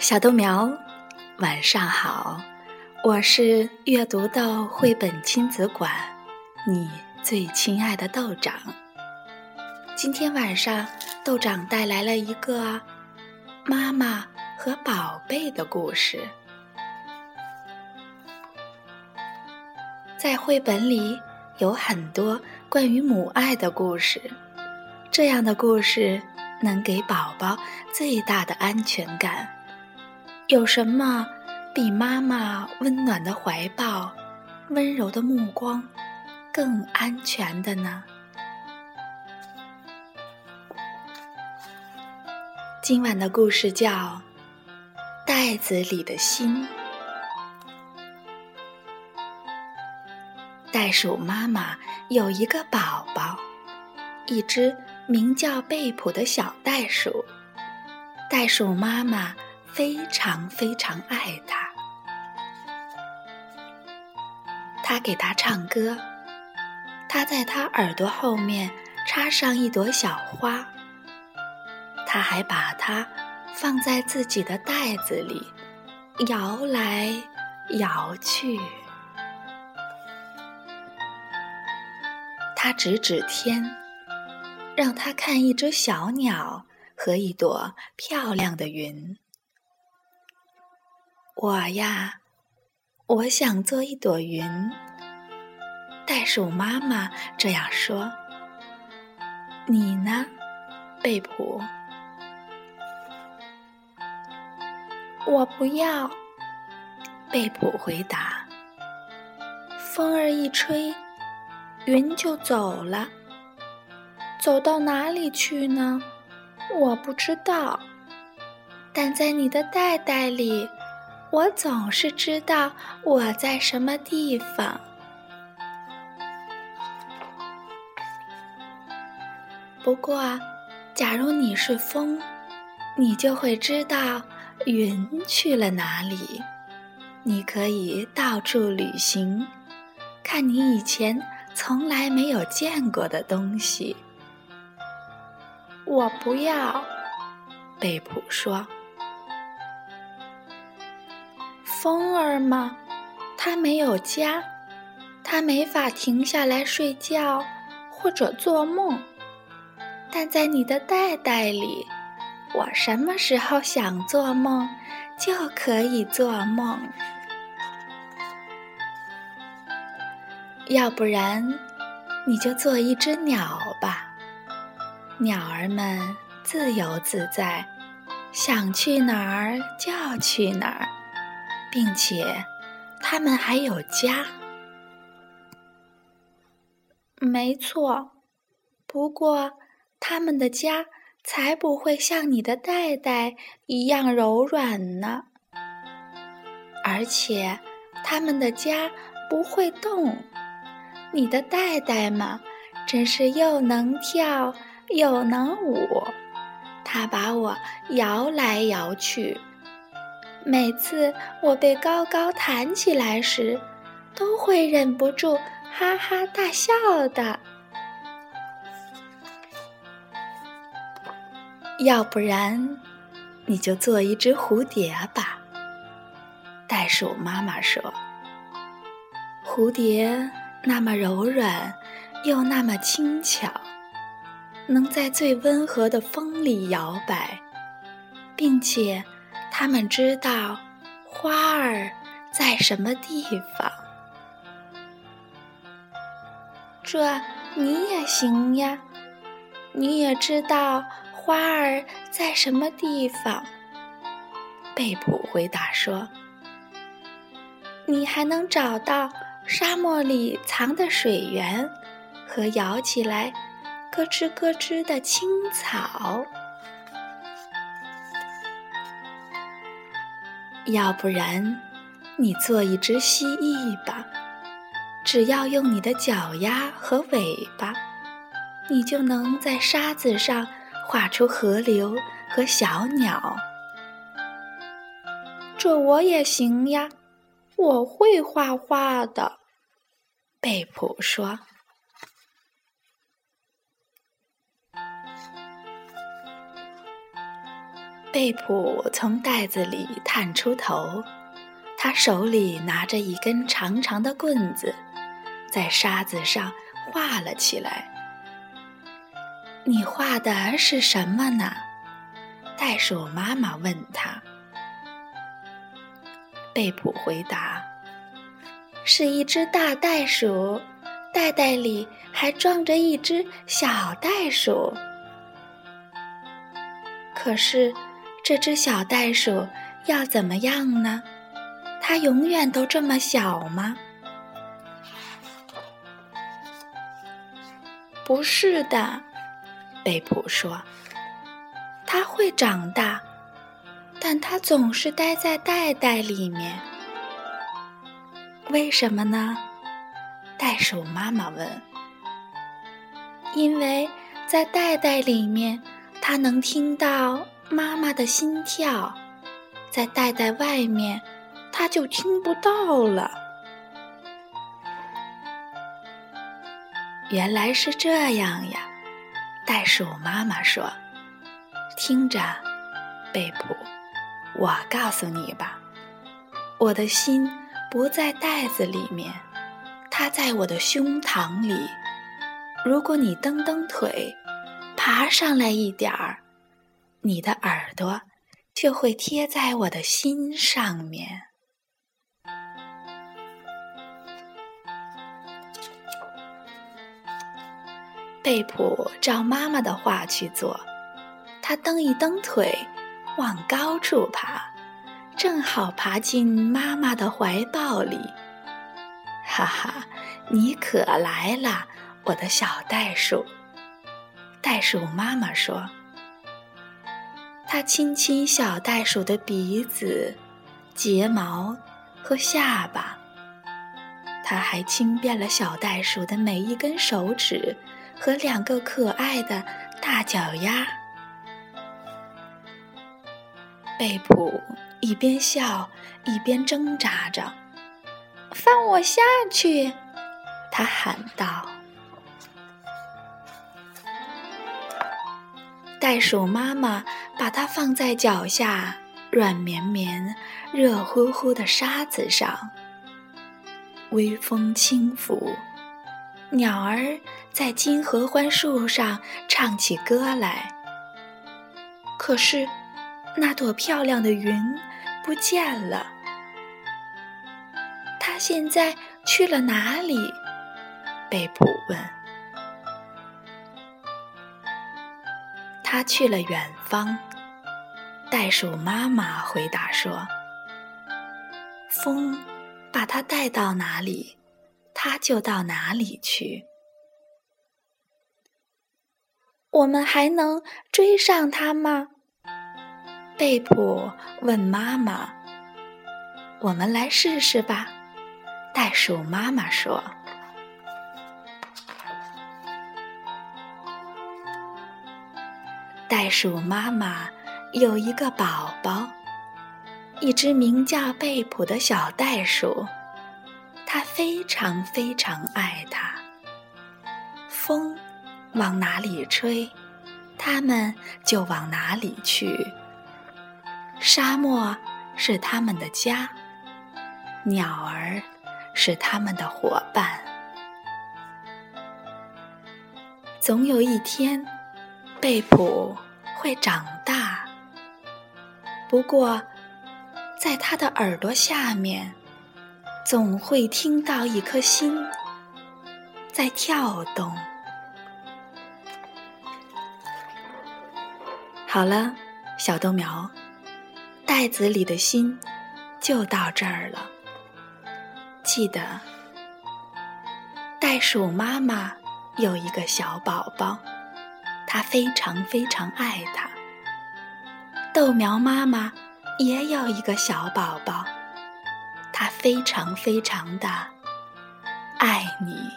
小豆苗，晚上好！我是阅读豆绘本亲子馆，你最亲爱的豆长。今天晚上，豆长带来了一个妈妈和宝贝的故事。在绘本里有很多关于母爱的故事，这样的故事能给宝宝最大的安全感。有什么比妈妈温暖的怀抱、温柔的目光更安全的呢？今晚的故事叫《袋子里的心》。袋鼠妈妈有一个宝宝，一只名叫贝普的小袋鼠。袋鼠妈妈。非常非常爱他，他给他唱歌，他在他耳朵后面插上一朵小花，他还把它放在自己的袋子里，摇来摇去。他指指天，让他看一只小鸟和一朵漂亮的云。我呀，我想做一朵云。袋鼠妈妈这样说。你呢，贝普？我不要。贝普回答。风儿一吹，云就走了。走到哪里去呢？我不知道。但在你的袋袋里。我总是知道我在什么地方。不过，假如你是风，你就会知道云去了哪里。你可以到处旅行，看你以前从来没有见过的东西。我不要，贝普说。风儿吗？它没有家，它没法停下来睡觉或者做梦。但在你的袋袋里，我什么时候想做梦就可以做梦。要不然，你就做一只鸟吧。鸟儿们自由自在，想去哪儿就去哪儿。并且，他们还有家。没错，不过他们的家才不会像你的袋袋一样柔软呢。而且，他们的家不会动。你的袋袋嘛，真是又能跳又能舞，它把我摇来摇去。每次我被高高弹起来时，都会忍不住哈哈大笑的。要不然，你就做一只蝴蝶吧。袋鼠妈妈说：“蝴蝶那么柔软，又那么轻巧，能在最温和的风里摇摆，并且。”他们知道花儿在什么地方，这你也行呀。你也知道花儿在什么地方，贝普回答说：“你还能找到沙漠里藏的水源和摇起来咯吱咯吱的青草。”要不然，你做一只蜥蜴吧。只要用你的脚丫和尾巴，你就能在沙子上画出河流和小鸟。这我也行呀，我会画画的。贝普说。贝普从袋子里探出头，他手里拿着一根长长的棍子，在沙子上画了起来。你画的是什么呢？袋鼠妈妈问他。贝普回答：“是一只大袋鼠，袋袋里还装着一只小袋鼠。可是。”这只小袋鼠要怎么样呢？它永远都这么小吗？不是的，贝普说。它会长大，但它总是待在袋袋里面。为什么呢？袋鼠妈妈问。因为在袋袋里面，它能听到。妈妈的心跳，在袋袋外面，他就听不到了。原来是这样呀，袋鼠妈妈说：“听着，贝普，我告诉你吧，我的心不在袋子里面，它在我的胸膛里。如果你蹬蹬腿，爬上来一点儿。”你的耳朵就会贴在我的心上面。贝普照妈妈的话去做，他蹬一蹬腿，往高处爬，正好爬进妈妈的怀抱里。哈哈，你可来了，我的小袋鼠。袋鼠妈妈说。他亲亲小袋鼠的鼻子、睫毛和下巴，他还亲遍了小袋鼠的每一根手指和两个可爱的大脚丫。贝普一边笑一边挣扎着：“放我下去！”他喊道。袋鼠妈妈把它放在脚下软绵绵、热乎乎的沙子上，微风轻拂，鸟儿在金合欢树上唱起歌来。可是，那朵漂亮的云不见了，它现在去了哪里？贝普问。他去了远方，袋鼠妈妈回答说：“风把它带到哪里，它就到哪里去。我们还能追上它吗？”贝普问妈妈。“我们来试试吧。”袋鼠妈妈说。袋鼠妈妈有一个宝宝，一只名叫贝普的小袋鼠，它非常非常爱它。风往哪里吹，它们就往哪里去。沙漠是它们的家，鸟儿是它们的伙伴。总有一天。贝普会长大，不过，在他的耳朵下面，总会听到一颗心在跳动。好了，小豆苗，袋子里的心就到这儿了。记得，袋鼠妈妈有一个小宝宝。他非常非常爱他。豆苗妈妈也有一个小宝宝，他非常非常的爱你。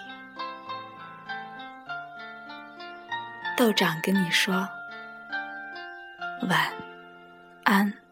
豆长跟你说晚安。